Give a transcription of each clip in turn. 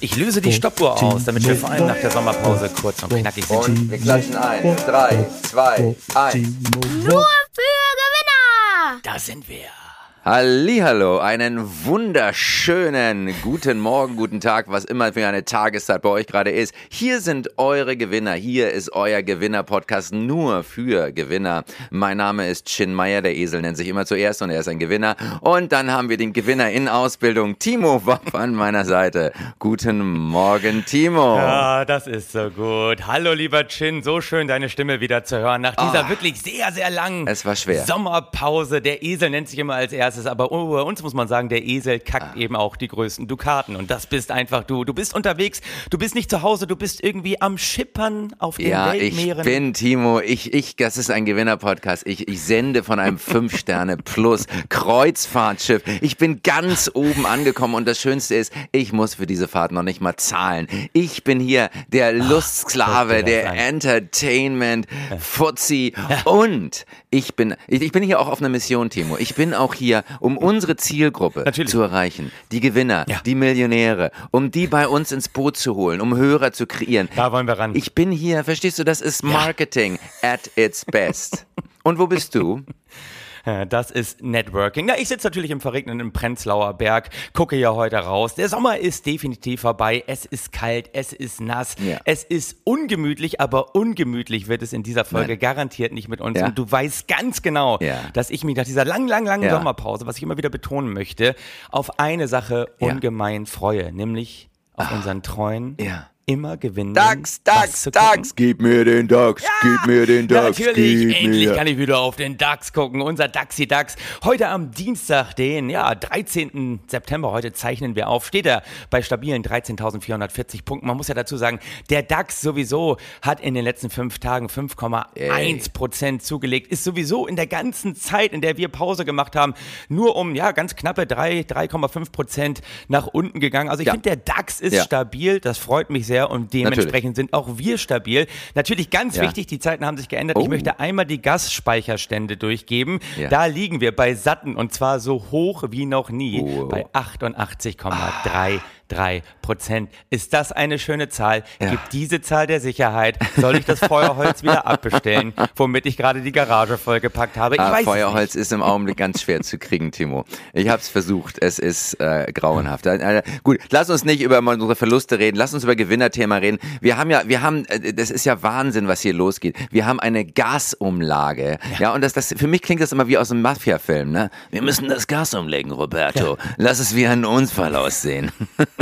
Ich löse die Stoppuhr aus, damit wir vor allem nach der Sommerpause kurz und knackig sind. Und wir klatschen ein. Drei, zwei, eins. Nur für Gewinner! Da sind wir. Hallihallo, einen wunderschönen guten Morgen, guten Tag, was immer für eine Tageszeit bei euch gerade ist. Hier sind eure Gewinner. Hier ist euer Gewinner-Podcast nur für Gewinner. Mein Name ist Chin Meyer, der Esel nennt sich immer zuerst und er ist ein Gewinner. Und dann haben wir den Gewinner in Ausbildung, Timo Wapp an meiner Seite. Guten Morgen, Timo. Ja, das ist so gut. Hallo, lieber Chin, so schön deine Stimme wieder zu hören nach dieser Ah. wirklich sehr, sehr langen Es war schwer. Sommerpause. Der Esel nennt sich immer als erstes, aber bei uns muss man sagen, der Esel Ah. kackt eben auch die größten Dukaten. Und das bist einfach du. Du bist unterwegs, du bist nicht zu Hause, du bist irgendwie am Schippern auf den Ja, ich Weltmeeren. bin Timo. Ich, ich, das ist ein Gewinner-Podcast. Ich, ich sende von einem 5-Sterne-Plus Kreuzfahrtschiff. Ich bin ganz oben angekommen und das Schönste ist, ich muss für diese Fahrt noch nicht mal zahlen. Ich bin hier der Lustsklave, der. Entertainment, Fuzzi und ich bin, ich, ich bin hier auch auf einer Mission, Timo. Ich bin auch hier, um unsere Zielgruppe Natürlich. zu erreichen. Die Gewinner, Ja. die Millionäre, um die bei uns ins Boot zu holen, um Hörer zu kreieren. Da wollen wir ran. Ich bin hier, verstehst du, das ist Marketing at its best. Und wo bist du? Äh, Das ist Networking. Na, ich sitze natürlich im verregneten Prenzlauer Berg, gucke ja heute raus. Der Sommer ist definitiv vorbei. Es ist kalt, es ist nass, Ja. es ist ungemütlich, aber ungemütlich wird es in dieser Folge Nein. garantiert nicht mit uns. Ja. Und du weißt ganz genau, Ja. dass ich mich nach dieser langen, langen, langen. Sommerpause, was ich immer wieder betonen möchte, auf eine Sache ungemein freue, nämlich auf unseren treuen, Ja. Immer gewinnen. Dax, Dax. Dax, gib mir den Dax, gib mir den Ja, Dax, natürlich, gib endlich mir. kann ich wieder auf den DAX gucken, unser Daxi DAX. Heute am Dienstag, den ja, 13. September, heute zeichnen wir auf, steht er bei stabilen 13.440 Punkten. Man muss ja dazu sagen, der DAX sowieso hat in den letzten fünf Tagen 5,1 Prozent zugelegt, ist sowieso in der ganzen Zeit, in der wir Pause gemacht haben, nur um ja ganz knappe 3, 3,5 Prozent nach unten gegangen. Also ich Ja. finde, der DAX ist Ja. stabil, das freut mich sehr und dementsprechend Natürlich. sind auch wir stabil. Natürlich ganz Ja. wichtig, die Zeiten haben sich geändert. Ich Oh. möchte einmal die Gasspeicherstände durchgeben. Ja. Da liegen wir bei satten und zwar so hoch wie noch nie Oh. bei 88,33 Prozent. Ist das eine schöne Zahl? Ja. Gibt diese Zahl der Sicherheit? Soll ich das Feuerholz wieder abbestellen, womit ich gerade die Garage vollgepackt habe? Ich Ah, weiß Feuerholz ist im Augenblick ganz schwer zu kriegen, Timo. Ich habe es versucht, es ist äh, grauenhaft. Äh, äh, gut, lass uns nicht über unsere Verluste reden, lass uns über Gewinnerthema reden. Wir haben ja, wir haben, äh, das ist ja Wahnsinn, was hier losgeht. Wir haben eine Gasumlage, ja, und das, das, für mich klingt das immer wie aus einem Mafia-Film, ne? Wir müssen das Gas umlegen, Roberto. Lass es wie ein Unfall aussehen.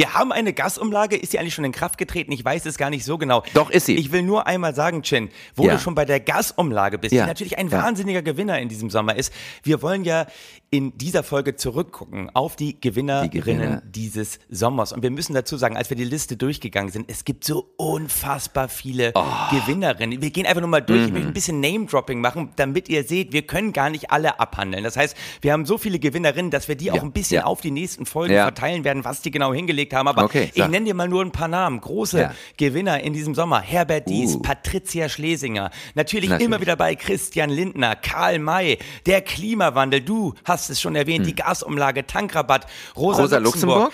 Wir haben eine Gasumlage, ist sie eigentlich schon in Kraft getreten? Ich weiß es gar nicht so genau. Doch, ist sie. Ich will nur einmal sagen, Chin, wo Ja. du schon bei der Gasumlage bist, Ja. die natürlich ein Ja. wahnsinniger Gewinner in diesem Sommer ist. Wir wollen ja in dieser Folge zurückgucken auf die Gewinnerinnen Die Gewinner. dieses Sommers. Und wir müssen dazu sagen, als wir die Liste durchgegangen sind, es gibt so unfassbar viele Oh. Gewinnerinnen. Wir gehen einfach nur mal durch, Mhm. ich möchte ein bisschen Name-Dropping machen, damit ihr seht, wir können gar nicht alle abhandeln. Das heißt, wir haben so viele Gewinnerinnen, dass wir die auch ein bisschen auf die nächsten Folgen verteilen werden, was die genau hingelegt haben. Aber Okay, ich nenne dir mal nur ein paar Namen. Große Ja. Gewinner in diesem Sommer. Herbert Dies, Uh. Patricia Schlesinger. Natürlich, Natürlich. immer wieder bei Christian Lindner, Karl May, der Klimawandel. Du hast es schon erwähnt, die Gasumlage, Tankrabatt, Rosa, Hm. Rosa Luxemburg.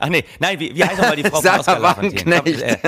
Ach nee, nein, wie, wie heißt nochmal die Frau von Sarah Oskar Lafontaine? Wagenknecht. Äh,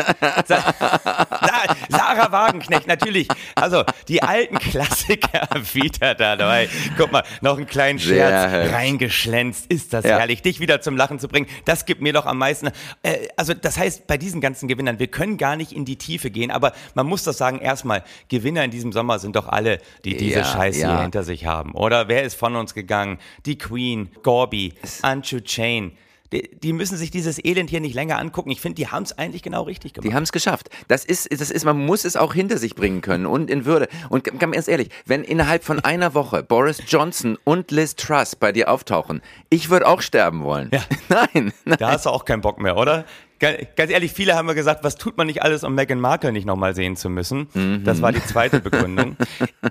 Sa Sa Sarah Wagenknecht, natürlich. Also, die alten Klassiker wieder da dabei. Guck mal, noch einen kleinen Scherz hübsch. reingeschlänzt. Ist das Ja. herrlich, dich wieder zum Lachen zu bringen. Das gibt mir doch am meisten. Äh, also, das heißt, bei diesen ganzen Gewinnern, wir können gar nicht in die Tiefe gehen, aber man muss doch sagen, erstmal, Gewinner in diesem Sommer sind doch alle, die diese Ja, Scheiße ja. hier hinter sich haben. Oder wer ist von uns gegangen? Die Queen, Gorby, Anchu Chain. Die, die müssen sich dieses Elend hier nicht länger angucken. Ich finde, die haben es eigentlich genau richtig gemacht. Die haben es geschafft. Das ist, das ist, man muss es auch hinter sich bringen können und in Würde. Und ganz ehrlich, wenn innerhalb von einer Woche Boris Johnson und Liz Truss bei dir auftauchen, ich würde auch sterben wollen. Ja. Nein, nein. Da hast du auch keinen Bock mehr, oder? Ga- Ganz ehrlich, viele haben mir gesagt, was tut man nicht alles, um Meghan Markle nicht nochmal sehen zu müssen? Das war die zweite Begründung.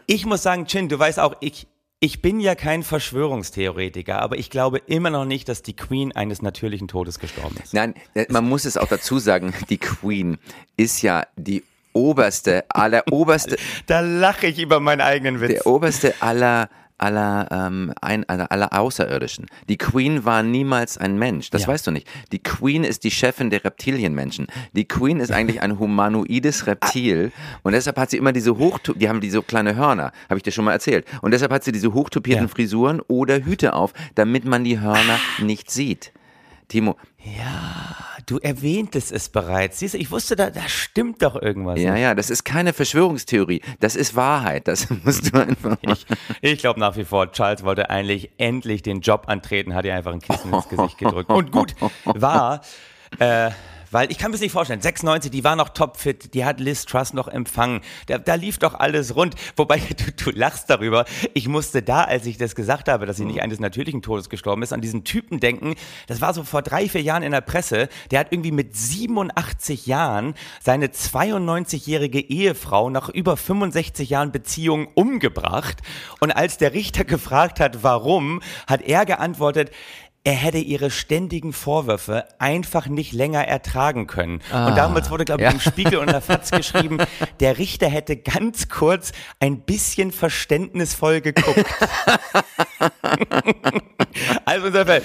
Ich muss sagen, Chin, du weißt auch, ich, ich bin ja kein Verschwörungstheoretiker, aber ich glaube immer noch nicht, dass die Queen eines natürlichen Todes gestorben ist. Nein, äh, man muss es auch dazu sagen, die Queen ist ja die oberste aller oberste, Da lache ich über meinen eigenen Witz. der oberste aller aller, ähm, ein, aller Außerirdischen. Die Queen war niemals ein Mensch. Das Ja. weißt du nicht. Die Queen ist die Chefin der Reptilienmenschen. Die Queen ist eigentlich ein humanoides Reptil und deshalb hat sie immer diese hoch, die haben diese kleine Hörner, habe ich dir schon mal erzählt. Und deshalb hat sie diese hochtopierten Ja. Frisuren oder Hüte auf, damit man die Hörner nicht sieht. Timo, Du erwähntest es bereits. Siehst du, ich wusste, da, da stimmt doch irgendwas. ja, ja, das ist keine Verschwörungstheorie, das ist Wahrheit. Das musst du einfach. Ich, ich glaube nach wie vor, Charles wollte eigentlich endlich den Job antreten, hat ihr einfach ein Kissen ins Gesicht gedrückt. Und gut war, äh, weil ich kann mir das nicht vorstellen, 96, die war noch topfit, die hat Liz Truss noch empfangen, da, da lief doch alles rund. Wobei, du, du lachst darüber, ich musste da, als ich das gesagt habe, dass sie nicht eines natürlichen Todes gestorben ist, an diesen Typen denken, das war so vor drei, vier Jahren in der Presse, der hat irgendwie mit 87 Jahren seine 92-jährige Ehefrau nach über 65 Jahren Beziehung umgebracht. Und als der Richter gefragt hat, warum, hat er geantwortet, er hätte ihre ständigen Vorwürfe einfach nicht länger ertragen können. und damals wurde, glaube ich, ja. im Spiegel und der Fatz geschrieben, der Richter hätte ganz kurz ein bisschen verständnisvoll geguckt. Also insofern,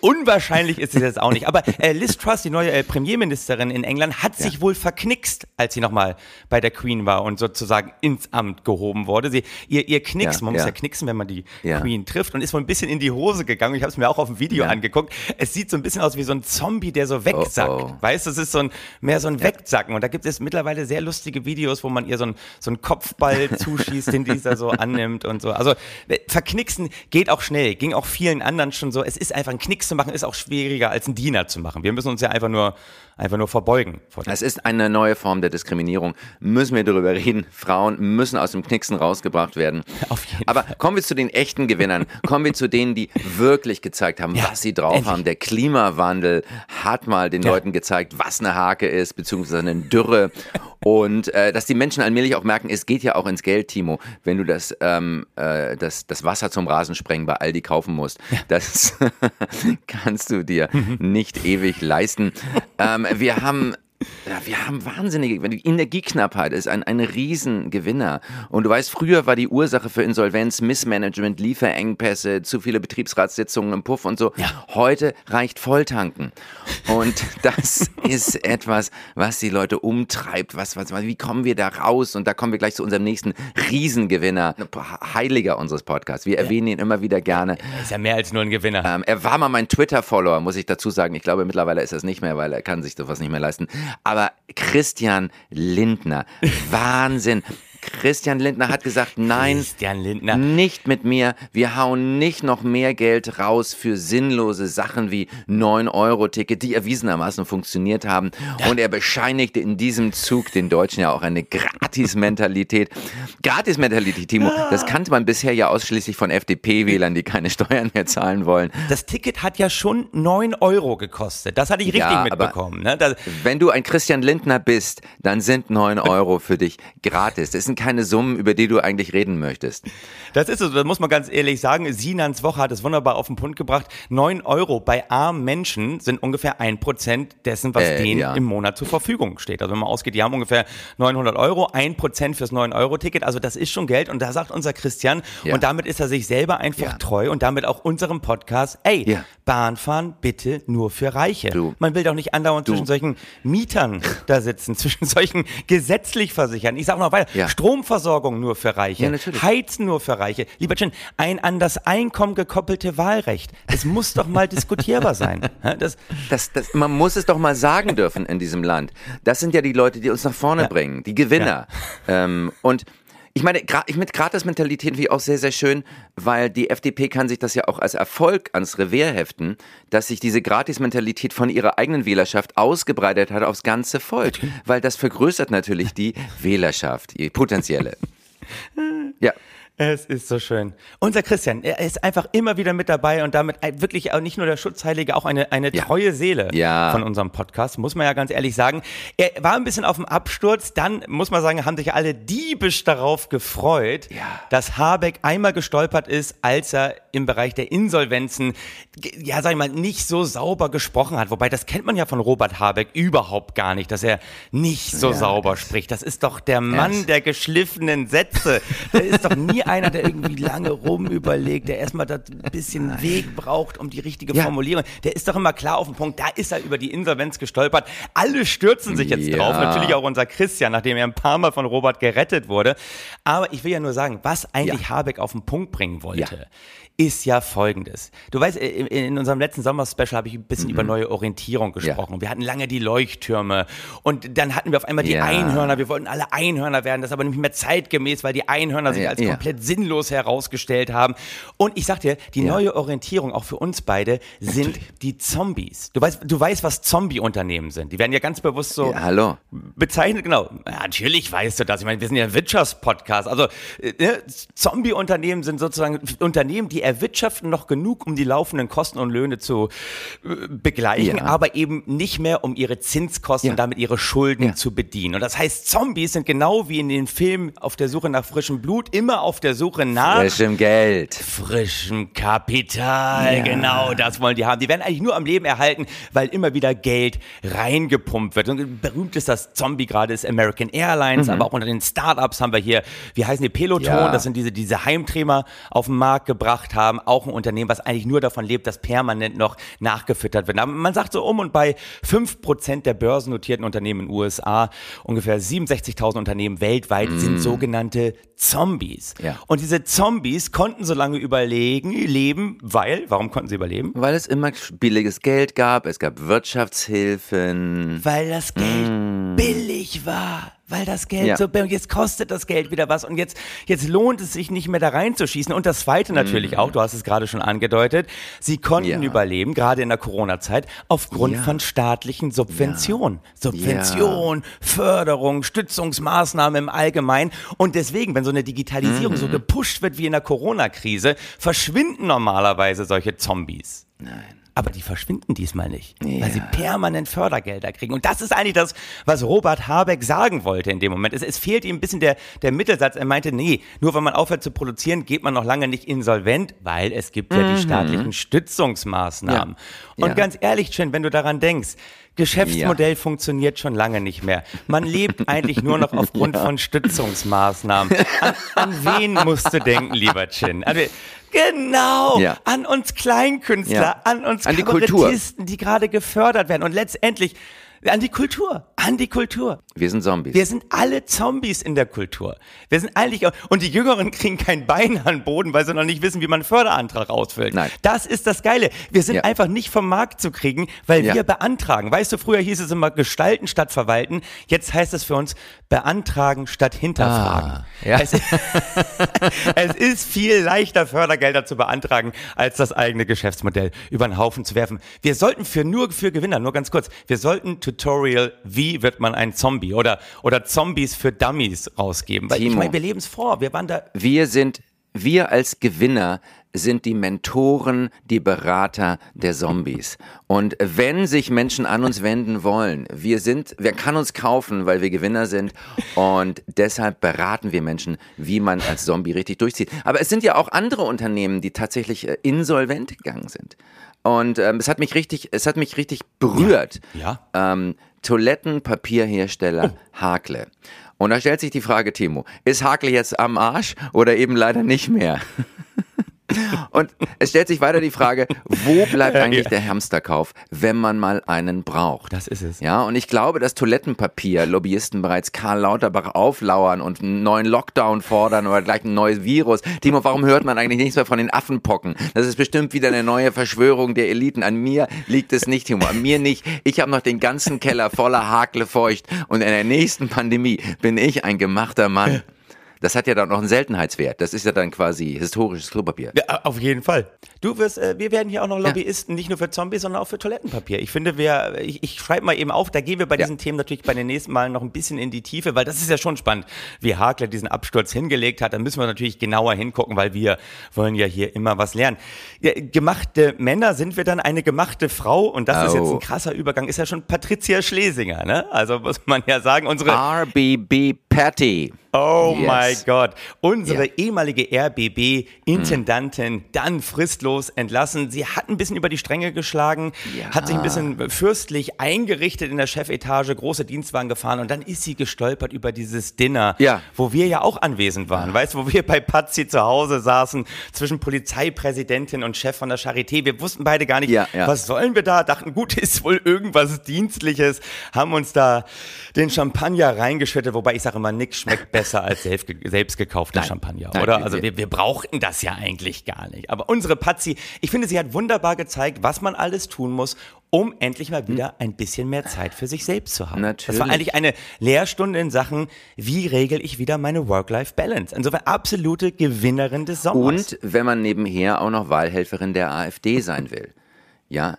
unwahrscheinlich ist es jetzt auch nicht. Aber äh, Liz Truss, die neue äh, Premierministerin in England, hat sich wohl verknickst, als sie nochmal bei der Queen war und sozusagen ins Amt gehoben wurde. Sie, ihr, ihr Knicks, Ja, man muss ja. ja knicksen, wenn man die Ja. Queen trifft und ist wohl ein bisschen in die Hose gegangen. Ich habe es mir auch auf dem Video Ja. angeguckt. Es sieht so ein bisschen aus wie so ein Zombie, der so wegsackt. Oh, oh. Weißt du, es ist so ein, mehr so ein Wegsacken. Und da gibt es mittlerweile sehr lustige Videos, wo man ihr so einen so einen Kopfball zuschießt, den dieser so annimmt und so. Also äh, verknicksen geht auch schnell, ging auch vielen anderen schon so. Es ist einfach ein Knicks zu machen, ist auch schwieriger als ein Diener zu machen. Wir müssen uns ja einfach nur, einfach nur verbeugen. Es ist eine neue Form der Diskriminierung. Müssen wir darüber reden. Frauen müssen aus dem Knicksen rausgebracht werden. Auf jeden Aber kommen wir zu den echten Gewinnern. Kommen wir zu denen, die wirklich gezeigt haben, Ja, was sie drauf haben. Der Klimawandel hat mal den Ja. Leuten gezeigt, was eine Hake ist, beziehungsweise eine Dürre. Und äh, dass die Menschen allmählich auch merken, es geht ja auch ins Geld, Timo, wenn du das, ähm, äh, das, das Wasser zum Rasensprengen bei Aldi kaufen musst. Das kannst du dir nicht ewig leisten. Ähm, wir haben ja, wir haben wahnsinnige, die Energieknappheit ist ein, ein Riesengewinner. Und du weißt, früher war die Ursache für Insolvenz Missmanagement, Lieferengpässe, zu viele Betriebsratssitzungen im Puff und so. Heute reicht Volltanken. Und das ist etwas, was die Leute umtreibt. Was, was, wie kommen wir da raus? Und da kommen wir gleich zu unserem nächsten Riesengewinner, Heiliger unseres Podcasts. Wir erwähnen ihn immer wieder gerne. ist ja mehr als nur ein Gewinner. Ähm, er war mal mein Twitter-Follower, muss ich dazu sagen. Ich glaube, mittlerweile ist er es nicht mehr, weil er kann sich sowas nicht mehr leisten. Aber Christian Lindner, Wahnsinn. Christian Lindner hat gesagt, nein, Christian Lindner. nicht mit mir. Wir hauen nicht noch mehr Geld raus für sinnlose Sachen wie 9-Euro-Ticket, die erwiesenermaßen funktioniert haben. Und er bescheinigte in diesem Zug den Deutschen ja auch eine Gratis-Mentalität. Gratis-Mentalität, Timo, das kannte man bisher ja ausschließlich von FDP-Wählern, die keine Steuern mehr zahlen wollen. Das Ticket hat ja schon 9 Euro gekostet. Das hatte ich richtig Ja, mitbekommen. Ne? Wenn du ein Christian Lindner bist, dann sind 9 Euro für dich gratis. Das sind keine Summen, über die du eigentlich reden möchtest. Das ist es, das muss man ganz ehrlich sagen. Sinans Woche hat es wunderbar auf den Punkt gebracht. 9 Euro bei armen Menschen sind ungefähr ein Prozent dessen, was Äh, denen ja. im Monat zur Verfügung steht. Also wenn man ausgeht, die haben ungefähr 900 Euro, ein Prozent fürs 9-Euro-Ticket. Also das ist schon Geld. Und da sagt unser Christian, Ja. und damit ist er sich selber einfach Ja. treu und damit auch unserem Podcast, ey, Ja. Bahnfahren bitte nur für Reiche. Du. Man will doch nicht andauernd zwischen solchen Mietern da sitzen, zwischen solchen gesetzlich Versichern. Ich sage noch weiter. Stromversorgung nur für Reiche. Ja, natürlich. Heizen nur für Reiche. Lieber Chin, ein an das Einkommen gekoppelte Wahlrecht. Das muss doch mal diskutierbar sein. Ja, Das, Das, das, man muss es doch mal sagen dürfen in diesem Land. Das sind ja die Leute, die uns nach vorne bringen, die Gewinner. Ähm, und ich meine, ich mit Gratis-Mentalität finde ich auch sehr, sehr schön, weil die FDP kann sich das ja auch als Erfolg ans Revier heften, dass sich diese Gratis-Mentalität von ihrer eigenen Wählerschaft ausgebreitet hat aufs ganze Volk. Weil das vergrößert natürlich die Wählerschaft, die potenzielle. Ja. Es ist so schön. Unser Christian, er ist einfach immer wieder mit dabei und damit wirklich auch nicht nur der Schutzheilige, auch eine, eine Ja. treue Seele Ja. von unserem Podcast, muss man ja ganz ehrlich sagen. Er war ein bisschen auf dem Absturz, dann muss man sagen, haben sich alle diebisch darauf gefreut, Ja. dass Habeck einmal gestolpert ist, als er im Bereich der Insolvenzen, ja, sag ich mal, nicht so sauber gesprochen hat. Wobei, das kennt man ja von Robert Habeck überhaupt gar nicht, dass er nicht so sauber spricht. Das ist doch der Mann der geschliffenen Sätze. Der ist doch nie einer, der irgendwie lange rum überlegt, der erstmal da ein bisschen Weg braucht, um die richtige Ja. Formulierung. Der ist doch immer klar auf den Punkt. Da ist er über die Insolvenz gestolpert. Alle stürzen sich jetzt Ja. drauf. Natürlich auch unser Christian, nachdem er ein paar Mal von Robert gerettet wurde. Aber ich will ja nur sagen, was eigentlich Habeck auf den Punkt bringen wollte. Ist ja folgendes. Du weißt, in, in unserem letzten Sommer-Special habe ich ein bisschen über neue Orientierung gesprochen. Wir hatten lange die Leuchttürme und dann hatten wir auf einmal die Ja. Einhörner. Wir wollten alle Einhörner werden, das ist aber nicht mehr zeitgemäß, weil die Einhörner sich Ja, als ja. Komplett sinnlos herausgestellt haben. Und ich sag dir, die Ja. neue Orientierung auch für uns beide sind die Zombies. Du weißt, du weißt, was Zombie-Unternehmen sind. Die werden ja ganz bewusst so Ja, hallo. bezeichnet, genau. Ja, natürlich weißt du das. Ich meine, wir sind ja ein Wirtschaftspodcast. Also ne, Zombie-Unternehmen sind sozusagen Unternehmen, die erwirtschaften noch genug, um die laufenden Kosten und Löhne zu äh, begleichen, aber eben nicht mehr, um ihre Zinskosten und damit ihre Schulden zu bedienen. Und das heißt, Zombies sind genau wie in den Filmen auf der Suche nach frischem Blut, immer auf der Suche nach Frischem Geld. frischem Kapital. Ja. Genau, das wollen die haben. Die werden eigentlich nur am Leben erhalten, weil immer wieder Geld reingepumpt wird. Und berühmt ist das Zombie gerade ist American Airlines, aber auch unter den Startups haben wir hier, wie heißen die Peloton, Ja. das sind diese, diese Heimträmer auf den Markt gebracht haben. Auch ein Unternehmen, was eigentlich nur davon lebt, dass permanent noch nachgefüttert wird. Aber man sagt so um und bei 5% der börsennotierten Unternehmen in den USA, ungefähr 67.000 Unternehmen weltweit sind sogenannte Zombies. Ja. Und diese Zombies konnten so lange überlegen, leben, weil, warum konnten sie überleben? Weil es immer billiges Geld gab, es gab Wirtschaftshilfen. Weil das Geld billig war. Weil das Geld. Ja. so, jetzt kostet das Geld wieder was und jetzt, jetzt lohnt es sich nicht mehr da reinzuschießen. Und das zweite natürlich auch, du hast es gerade schon angedeutet, sie konnten. Ja. überleben, gerade in der Corona-Zeit, aufgrund Ja. von staatlichen Subventionen. Subvention, Förderung, Stützungsmaßnahmen im Allgemeinen. Und deswegen, wenn so eine Digitalisierung Mm. so gepusht wird wie in der Corona-Krise, verschwinden normalerweise solche Zombies. Nein. Aber die verschwinden diesmal nicht, Ja. weil sie permanent Fördergelder kriegen. Und das ist eigentlich das, was Robert Habeck sagen wollte in dem Moment. Es, es fehlt ihm ein bisschen der, der Mittelsatz. Er meinte, nee, nur wenn man aufhört zu produzieren, geht man noch lange nicht insolvent, weil es gibt ja die staatlichen Stützungsmaßnahmen. Ja. Und Ja. ganz ehrlich, Chin, wenn du daran denkst, Geschäftsmodell funktioniert schon lange nicht mehr. Man lebt eigentlich nur noch aufgrund von Stützungsmaßnahmen. An, an wen musst du denken, lieber Chin? Wen- Genau, Ja. an uns Kleinkünstler, Ja. an uns An die Kultur. Die gerade gefördert werden und letztendlich an die Kultur, an die Kultur. Wir sind Zombies. Wir sind alle Zombies in der Kultur. Wir sind eigentlich, und die Jüngeren kriegen kein Bein an den Boden, weil sie noch nicht wissen, wie man einen Förderantrag ausfüllt. Nein. Das ist das Geile. Wir sind Ja. einfach nicht vom Markt zu kriegen, weil Ja. wir beantragen. Weißt du, früher hieß es immer gestalten statt verwalten. Jetzt heißt es für uns beantragen statt hinterfragen. Ah, ja. Es, es ist viel leichter, Fördergelder zu beantragen, als das eigene Geschäftsmodell über den Haufen zu werfen. Wir sollten für nur für Gewinner, nur ganz kurz, wir sollten Tutorial, wie wird man ein Zombie oder, oder Zombies für Dummies rausgeben. Weil ich Timo. meine, wir leben es vor. Wir waren da Wir sind, wir als Gewinner sind die Mentoren, die Berater der Zombies. Und wenn sich Menschen an uns wenden wollen, wir sind, wer kann uns kaufen, weil wir Gewinner sind und deshalb beraten wir Menschen, wie man als Zombie richtig durchzieht. Aber es sind ja auch andere Unternehmen, die tatsächlich äh, insolvent gegangen sind. Und ähm, es hat mich richtig, es hat mich richtig berührt. Ja. Ähm, Toilettenpapierhersteller Hakle. Und da stellt sich die Frage, Timo, ist Hakle jetzt am Arsch oder eben leider nicht mehr? Und es stellt sich weiter die Frage, wo bleibt eigentlich der Hamsterkauf, wenn man mal einen braucht? Das ist es. Ja, und ich glaube, dass Toilettenpapier Lobbyisten bereits Karl Lauterbach auflauern und einen neuen Lockdown fordern oder gleich ein neues Virus. Timo, warum hört man eigentlich nichts mehr von den Affenpocken? Das ist bestimmt wieder eine neue Verschwörung der Eliten. An mir liegt es nicht, Timo, an mir nicht. Ich habe noch den ganzen Keller voller Hakle feucht und in der nächsten Pandemie bin ich ein gemachter Mann. Das hat ja dann noch einen Seltenheitswert. Das ist ja dann quasi historisches Klopapier. Ja, auf jeden Fall. Du wirst, äh, wir werden hier auch noch Lobbyisten, nicht nur für Zombies, sondern auch für Toilettenpapier. Ich finde, wir, ich, ich schreibe mal eben auf, da gehen wir bei Ja. diesen Themen natürlich bei den nächsten Malen noch ein bisschen in die Tiefe, weil das ist ja schon spannend, wie Hakler diesen Absturz hingelegt hat. Da müssen wir natürlich genauer hingucken, weil wir wollen ja hier immer was lernen. Ja, gemachte Männer sind wir dann eine gemachte Frau und das ist jetzt Oh. ein krasser Übergang, ist ja schon Patricia Schlesinger, ne? Also muss man ja sagen, unsere RBB Patty. Oh Yes. mein Gott. Unsere Ja. ehemalige RBB-Intendantin dann fristlos entlassen. Sie hat ein bisschen über die Stränge geschlagen, Ja. hat sich ein bisschen fürstlich eingerichtet in der Chefetage, große Dienstwagen gefahren und dann ist sie gestolpert über dieses Dinner, Ja. wo wir ja auch anwesend waren. Weißt du, wo wir bei Patsy zu Hause saßen, zwischen Polizeipräsidentin und Chef von der Charité. Wir wussten beide gar nicht, was sollen wir da? Dachten, gut, ist wohl irgendwas Dienstliches. Haben uns da den Champagner reingeschüttet, wobei ich sage immer, nix schmeckt besser als selbst, selbst gekaufter Champagner, Nein, oder? Also wir, wir brauchten das ja eigentlich gar nicht. Aber unsere Patsy, ich finde, sie hat wunderbar gezeigt, was man alles tun muss, um endlich mal wieder ein bisschen mehr Zeit für sich selbst zu haben. Das war Natürlich. eigentlich eine Lehrstunde in Sachen, wie regel ich wieder meine Work-Life-Balance. Insofern absolute Gewinnerin des Sommers. Und wenn man nebenher auch noch Wahlhelferin der AfD sein will. Ja.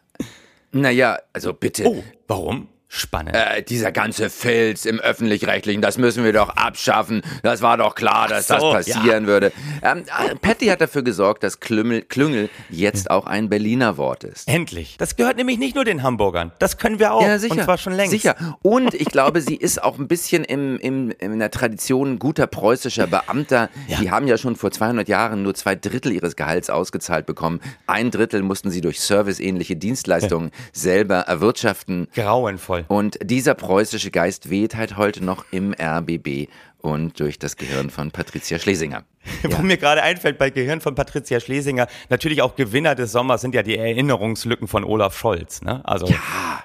Naja, also bitte. Oh, warum? Spannend. Äh, dieser ganze Filz im Öffentlich-Rechtlichen, das müssen wir doch abschaffen. Das war doch klar, dass so, das passieren würde. Ähm, äh, Patty hat dafür gesorgt, dass Klümmel, Klüngel jetzt auch ein Berliner Wort ist. Endlich. Das gehört nämlich nicht nur den Hamburgern. Das können wir auch. Ja, sicher. Und zwar schon längst. Sicher. Und ich glaube, sie ist auch ein bisschen im, im, in der Tradition guter preußischer Beamter. Ja. Die haben ja schon vor 200 Jahren nur zwei Drittel ihres Gehalts ausgezahlt bekommen. Ein Drittel mussten sie durch serviceähnliche Dienstleistungen selber erwirtschaften. Grauenvoll. Und dieser preußische Geist weht halt heute noch im RBB und durch das Gehirn von Patricia Schlesinger. Wo mir gerade einfällt, bei Gehirn von Patricia Schlesinger, natürlich auch Gewinner des Sommers sind ja die Erinnerungslücken von Olaf Scholz. Ne? Also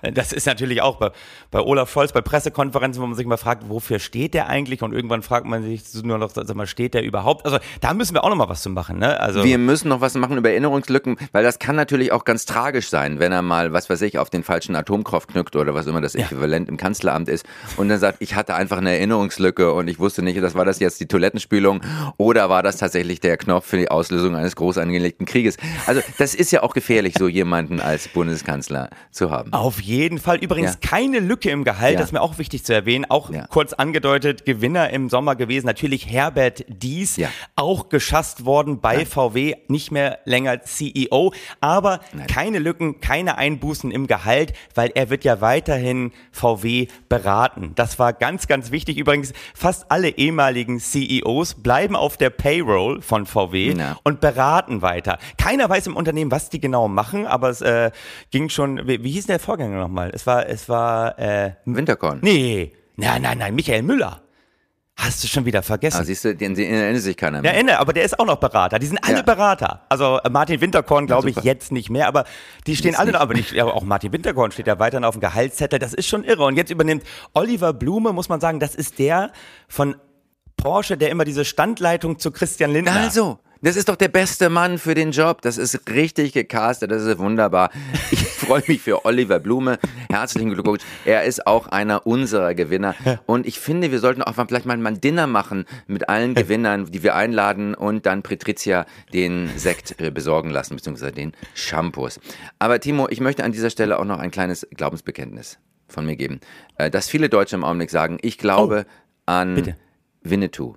das ist natürlich auch bei, bei Olaf Scholz, bei Pressekonferenzen, wo man sich mal fragt, wofür steht der eigentlich? Und irgendwann fragt man sich nur noch, sag mal, steht der überhaupt? Also da müssen wir auch noch mal was zu machen. Ne? Also Wir müssen noch was machen über Erinnerungslücken, weil das kann natürlich auch ganz tragisch sein, wenn er mal, was weiß ich, auf den falschen Atomkopf knüpft oder was immer das Äquivalent im Kanzleramt ist und dann sagt, ich hatte einfach eine Erinnerungslücke und ich wusste nicht, das war das jetzt die Toilettenspülung oder war das tatsächlich der Knopf für die Auslösung eines groß angelegten Krieges. Also das ist ja auch gefährlich, so jemanden als Bundeskanzler zu haben. Auf jeden Fall. Übrigens Ja. keine Lücke im Gehalt, Ja. das ist mir auch wichtig zu erwähnen. Auch Ja. kurz angedeutet, Gewinner im Sommer gewesen. Natürlich Herbert Dies, auch geschasst worden bei VW, nicht mehr länger CEO. Aber keine Lücken, keine Einbußen im Gehalt, weil er wird ja weiterhin VW beraten. Das war ganz, ganz wichtig. Übrigens, fast alle ehemaligen CEOs bleiben auf der Payroll von VW Ja. und beraten weiter. Keiner weiß im Unternehmen, was die genau machen, aber es äh, ging schon, wie, wie hieß der Vorgänger nochmal? Es war, es war, äh, Winterkorn. nee, nein, nein, nein, Michael Müller. Hast du schon wieder vergessen. Ah, siehst du, den, den erinnert sich keiner Ja, mehr. Ende, aber der ist auch noch Berater. Die sind alle Ja. Berater. Also äh, Martin Winterkorn glaube ich super. jetzt nicht mehr, aber die stehen Jetzt alle nicht. Aber nicht, ja, auch Martin Winterkorn steht ja weiterhin auf dem Gehaltszettel. Das ist schon irre. Und jetzt übernimmt Oliver Blume, muss man sagen, das ist der von Porsche, der immer diese Standleitung zu Christian Lindner. Also, das ist doch der beste Mann für den Job. Das ist richtig gecastet, das ist wunderbar. Ich freue mich für Oliver Blume. Herzlichen Glückwunsch. Er ist auch einer unserer Gewinner. Und ich finde, wir sollten auch vielleicht mal ein Dinner machen mit allen Gewinnern, die wir einladen und dann Patricia den Sekt äh, besorgen lassen, beziehungsweise den Shampoos. Aber Timo, ich möchte an dieser Stelle auch noch ein kleines Glaubensbekenntnis von mir geben. Äh, Dass viele Deutsche im Augenblick sagen, ich glaube an bitte. Winnetou,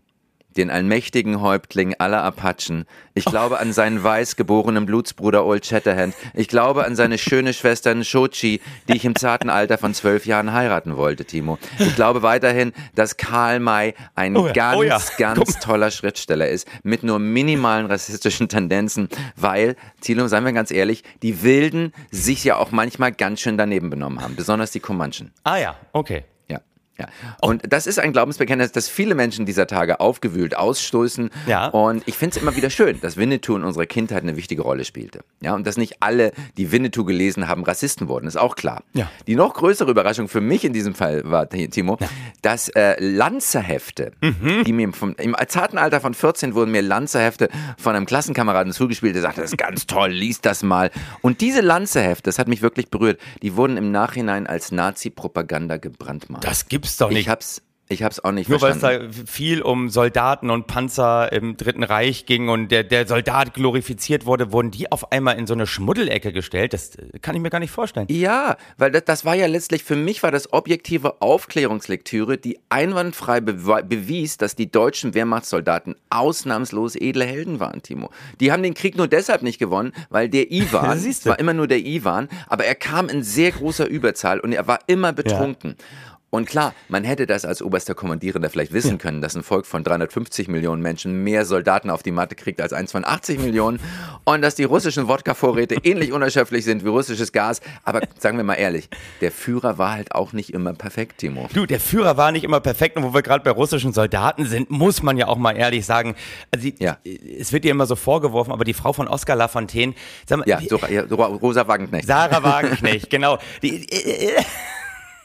den allmächtigen Häuptling aller Apachen. Ich glaube an seinen weiß geborenen Blutsbruder Old Shatterhand. Ich glaube an seine schöne Schwester Nshochi, die ich im zarten Alter von zwölf Jahren heiraten wollte, Timo. Ich glaube weiterhin, dass Karl May ein Oh ja, ganz, oh ja. ganz toller Schriftsteller ist, mit nur minimalen rassistischen Tendenzen, weil, Tilo, seien wir ganz ehrlich, die Wilden sich ja auch manchmal ganz schön daneben benommen haben, besonders die Comanchen. Ah ja, okay. Ja. Ja. Und das ist ein Glaubensbekenntnis, das viele Menschen dieser Tage aufgewühlt ausstoßen. Ja. Und ich finde es immer wieder schön, dass Winnetou in unserer Kindheit eine wichtige Rolle spielte. Ja, und dass nicht alle, die Winnetou gelesen haben, Rassisten wurden, ist auch klar. Ja. Die noch größere Überraschung für mich in diesem Fall war, Timo, dass äh, Lanzerhefte, Mhm. die mir vom, im zarten Alter von 14 wurden mir Lanzerhefte von einem Klassenkameraden zugespielt, der sagte, das ist ganz toll, lies das mal. Und diese Lanzerhefte, das hat mich wirklich berührt, die wurden im Nachhinein als Nazi-Propaganda gebrandmarkt. Das gibt's doch nicht. Ich hab's, ich hab's auch nicht Nur weil es da viel um Soldaten und Panzer im Dritten Reich ging und der, der Soldat glorifiziert wurde, wurden die auf einmal in so eine Schmuddelecke gestellt. Das äh, kann ich mir gar nicht vorstellen. ja, weil das, das war ja letztlich, für mich war das objektive Aufklärungslektüre, die einwandfrei bewe- bewies, dass die deutschen Wehrmachtssoldaten ausnahmslos edle Helden waren, Timo. Die haben den Krieg nur deshalb nicht gewonnen, weil der Ivan, war immer nur der Ivan, aber er kam in sehr großer Überzahl und er war immer betrunken. Und klar, man hätte das als oberster Kommandierender vielleicht wissen können, dass ein Volk von 350 Millionen Menschen mehr Soldaten auf die Matte kriegt als eins von 80 Millionen und dass die russischen Wodka-Vorräte ähnlich unerschöpflich sind wie russisches Gas. Aber sagen wir mal ehrlich, der Führer war halt auch nicht immer perfekt, Timo. Du, der Führer war nicht immer perfekt und wo wir gerade bei russischen Soldaten sind, muss man ja auch mal ehrlich sagen, also die, Ja. es wird ihr immer so vorgeworfen, aber die Frau von Oskar Lafontaine, sag mal, Ja, so, ja Rosa Wagenknecht. Sarah Wagenknecht, genau. Die,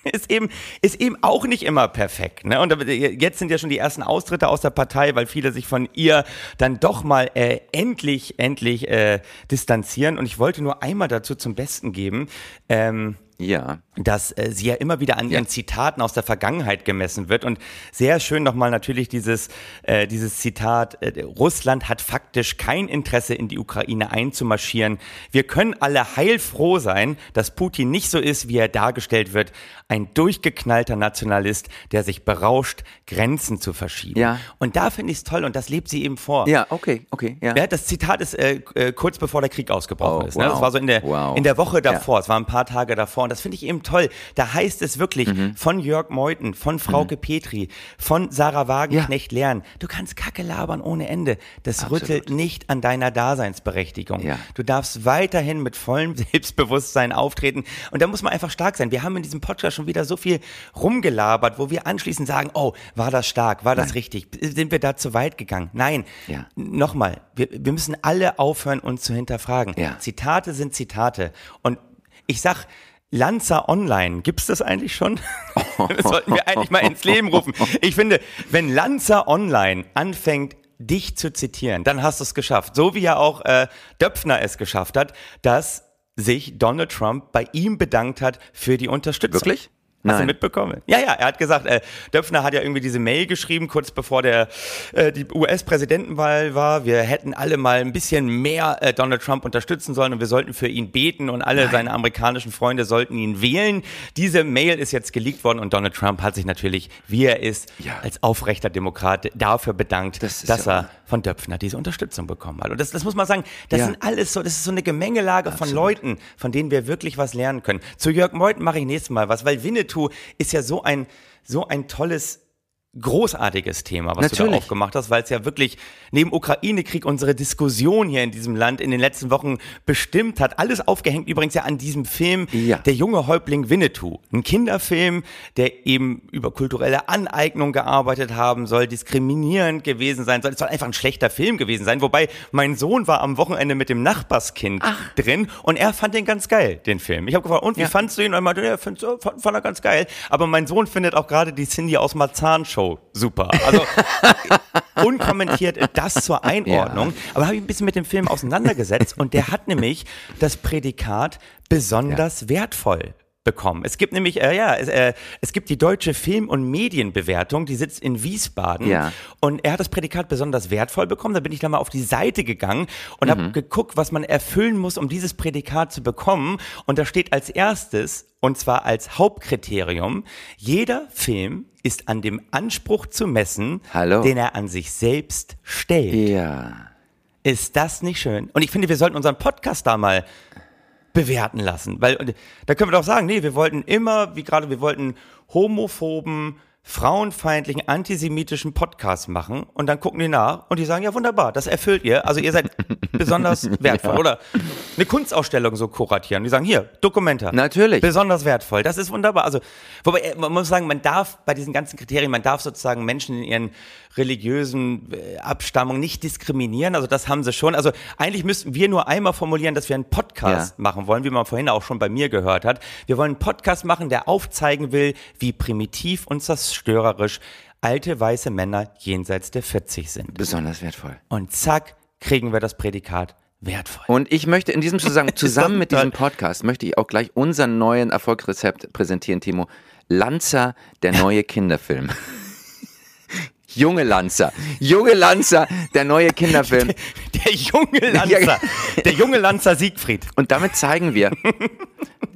ist eben, ist eben auch nicht immer perfekt. Ne? Und jetzt sind ja schon die ersten Austritte aus der Partei, weil viele sich von ihr dann doch mal äh, endlich, endlich äh, distanzieren. Und ich wollte nur einmal dazu zum Besten geben. Ähm, Ja. dass äh, sie ja immer wieder an ihren Zitaten aus der Vergangenheit gemessen wird. Und sehr schön nochmal natürlich dieses, äh, dieses Zitat, äh, Russland hat faktisch kein Interesse in die Ukraine einzumarschieren. Wir können alle heilfroh sein, dass Putin nicht so ist, wie er dargestellt wird, ein durchgeknallter Nationalist, der sich berauscht, Grenzen zu verschieben. Ja. Und da finde ich es toll und das lebt sie eben vor. Ja, okay, okay, ja. Ja, das Zitat ist äh, äh, kurz bevor der Krieg ausgebrochen Oh, ist. Ne? wow. Das war so in der, Wow. in der Woche Ja. davor, es war ein paar Tage davor. Das finde ich eben toll. Da heißt es wirklich Mhm. von Jörg Meuthen, von Frauke Petri, von Sarah Wagenknecht lernen. Du kannst Kacke labern ohne Ende. Das Absolut. rüttelt nicht an deiner Daseinsberechtigung. Ja. Du darfst weiterhin mit vollem Selbstbewusstsein auftreten. Und da muss man einfach stark sein. Wir haben in diesem Podcast schon wieder so viel rumgelabert, wo wir anschließend sagen, oh, war das stark, war das richtig, sind wir da zu weit gegangen? Nein. Ja. Nochmal, wir, wir müssen alle aufhören, uns zu hinterfragen. Ja. Zitate sind Zitate. Und ich sag, Lanza Online, gibt's das eigentlich schon? das sollten wir eigentlich mal ins Leben rufen. Ich finde, wenn Lanza Online anfängt, dich zu zitieren, dann hast du es geschafft. So wie ja auch äh, Döpfner es geschafft hat, dass sich Donald Trump bei ihm bedankt hat für die Unterstützung. Wirklich? Hast du Nein. mitbekommen? Ja, ja, er hat gesagt, äh, Döpfner hat ja irgendwie diese Mail geschrieben, kurz bevor der äh, die US-Präsidentenwahl war. Wir hätten alle mal ein bisschen mehr äh, Donald Trump unterstützen sollen und wir sollten für ihn beten und alle seine amerikanischen Freunde sollten ihn wählen. Diese Mail ist jetzt geleakt worden und Donald Trump hat sich natürlich, wie er ist, Ja. als aufrechter Demokrat dafür bedankt, Das dass ja er von Döpfner diese Unterstützung bekommen hat. Und das, das muss man sagen, das Ja. sind alles so, das ist so eine Gemengelage von Leuten, von denen wir wirklich was lernen können. Zu Jörg Meuthen mache ich nächstes Mal was, weil Winnetou ist ja so ein, so ein tolles großartiges Thema, was du da Natürlich. aufgemacht hast, weil es ja wirklich neben Ukraine-Krieg unsere Diskussion hier in diesem Land in den letzten Wochen bestimmt hat. Alles aufgehängt übrigens ja an diesem Film Ja. Der junge Häuptling Winnetou. Ein Kinderfilm, der eben über kulturelle Aneignung gearbeitet haben soll, diskriminierend gewesen sein soll. Es soll einfach ein schlechter Film gewesen sein. Wobei mein Sohn war am Wochenende mit dem Nachbarskind drin und er fand den ganz geil, den Film. Ich habe gefragt, und wie Ja. fandst du ihn? Und er meinte, ja, fand, fand, fand er ganz geil. Aber mein Sohn findet auch gerade die Cindy aus Marzahn Show super. Also unkommentiert das zur Einordnung. Aber habe ich ein bisschen mit dem Film auseinandergesetzt und der hat nämlich das Prädikat besonders wertvoll bekommen. Es gibt nämlich, äh, ja, es, äh, es gibt die deutsche Film- und Medienbewertung, die sitzt in Wiesbaden. Ja. Und er hat das Prädikat besonders wertvoll bekommen. Da bin ich dann mal auf die Seite gegangen und habe geguckt, was man erfüllen muss, um dieses Prädikat zu bekommen. Und da steht als erstes, und zwar als Hauptkriterium, jeder Film ist an dem Anspruch zu messen, Hallo. den er an sich selbst stellt. Ja. Ist das nicht schön? Und ich finde, wir sollten unseren Podcast da mal bewerten lassen. Weil da können wir doch sagen, nee, wir wollten immer, wie gerade, wir wollten homophoben, frauenfeindlichen, antisemitischen Podcast machen und dann gucken die nach und die sagen, ja wunderbar, das erfüllt ihr. Also ihr seid besonders wertvoll. Oder eine Kunstausstellung so kuratieren. Die sagen, hier, Dokumenta. Natürlich. Besonders wertvoll. Das ist wunderbar. Also, wobei, äh, man muss sagen, man darf bei diesen ganzen Kriterien, man darf sozusagen Menschen in ihren religiösen äh, Abstammungen nicht diskriminieren. Also das haben sie schon. Also eigentlich müssten wir nur einmal formulieren, dass wir einen Podcast Ja. machen wollen, wie man vorhin auch schon bei mir gehört hat. Wir wollen einen Podcast machen, der aufzeigen will, wie primitiv und zerstörerisch alte weiße Männer jenseits der 40 sind. Besonders wertvoll. Und zack, kriegen wir das Prädikat wertvoll. Und ich möchte in diesem Zusammenhang, zusammen mit diesem Podcast, möchte ich auch gleich unseren neuen Erfolgsrezept präsentieren, Timo. Lanza, der neue Kinderfilm. Junge Lanza. Junge Lanza, der neue Kinderfilm. Der junge Lanzer, der junge Lanzer Siegfried. Und damit zeigen wir,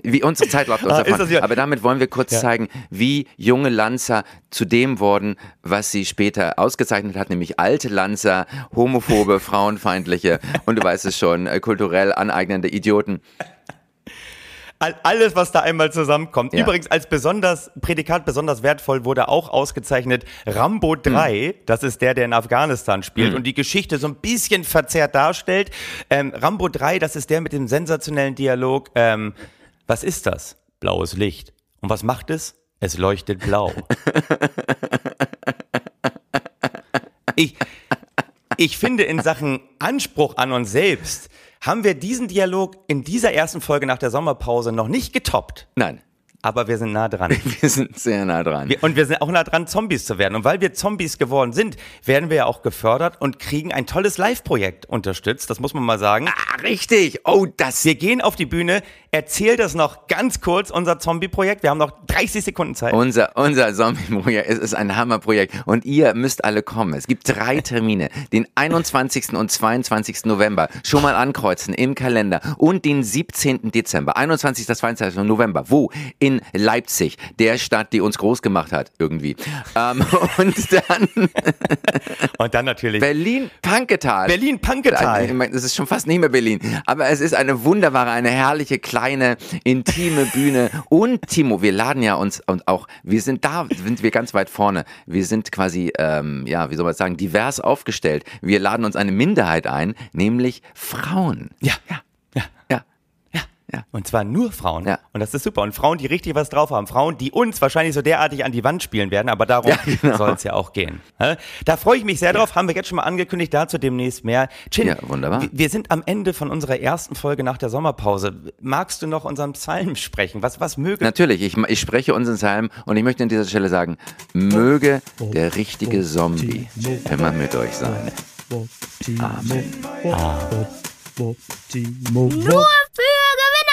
wie unsere Zeit läuft aus Ah, der ist das ja- Aber damit wollen wir kurz Ja. zeigen, wie junge Lanza zu dem wurden, was sie später ausgezeichnet hat, nämlich alte Lanza, homophobe, frauenfeindliche und du weißt es schon, äh, kulturell aneignende Idioten. Alles, was da einmal zusammenkommt. Ja. Übrigens, als besonders, Prädikat besonders wertvoll wurde auch ausgezeichnet Rambo 3. Das ist der, der in Afghanistan spielt und die Geschichte so ein bisschen verzerrt darstellt. Ähm, Rambo 3, das ist der mit dem sensationellen Dialog. Ähm, was ist das? Blaues Licht. Und was macht es? Es leuchtet blau. ich, ich finde, in Sachen Anspruch an uns selbst haben wir diesen Dialog in dieser ersten Folge nach der Sommerpause noch nicht getoppt. Nein, Aber wir sind nah dran. wir sind sehr nah dran. Wir, und wir sind auch nah dran, Zombies zu werden. Und weil wir Zombies geworden sind, werden wir ja auch gefördert und kriegen ein tolles Live-Projekt unterstützt. Das muss man mal sagen. ah, richtig. Oh, das. Wir gehen auf die Bühne. Erzähl das noch ganz kurz, unser Zombie-Projekt. Wir haben noch 30 Sekunden Zeit. Unser, unser Zombie-Projekt es ist ein Hammerprojekt und ihr müsst alle kommen. Es gibt drei Termine, den 21. und 22. November. Schon mal ankreuzen im Kalender und den 17. Dezember. 21. bis 22. November. Wo? In Leipzig, der Stadt, die uns groß gemacht hat, irgendwie. Ähm, und dann und dann natürlich Berlin-Panketal. Berlin-Panketal. Das ist schon fast nicht mehr Berlin. Aber es ist eine wunderbare, eine herrliche, kleine, intime Bühne. Und Timo, wir laden ja uns und auch, wir sind da, sind wir ganz weit vorne. Wir sind quasi, ähm, ja, wie soll man sagen, divers aufgestellt. Wir laden uns eine Minderheit ein, nämlich Frauen. Ja, ja, ja. Ja. Ja. Und zwar nur Frauen. Ja. Und das ist super. Und Frauen, die richtig was drauf haben. Frauen, die uns wahrscheinlich so derartig an die Wand spielen werden. Aber darum Ja, genau. soll es ja auch gehen. Da freue ich mich sehr drauf. Haben wir jetzt schon mal angekündigt. Dazu demnächst mehr. Chin, Ja, wunderbar. wir- sind am Ende von unserer ersten Folge nach der Sommerpause. Magst du noch unseren Psalm sprechen? Was, was möge Natürlich, ich, ich spreche unseren Psalm und ich möchte an dieser Stelle sagen, möge der richtige Zombie immer mit euch sein. Amen. Morty, Nur für Gewinner!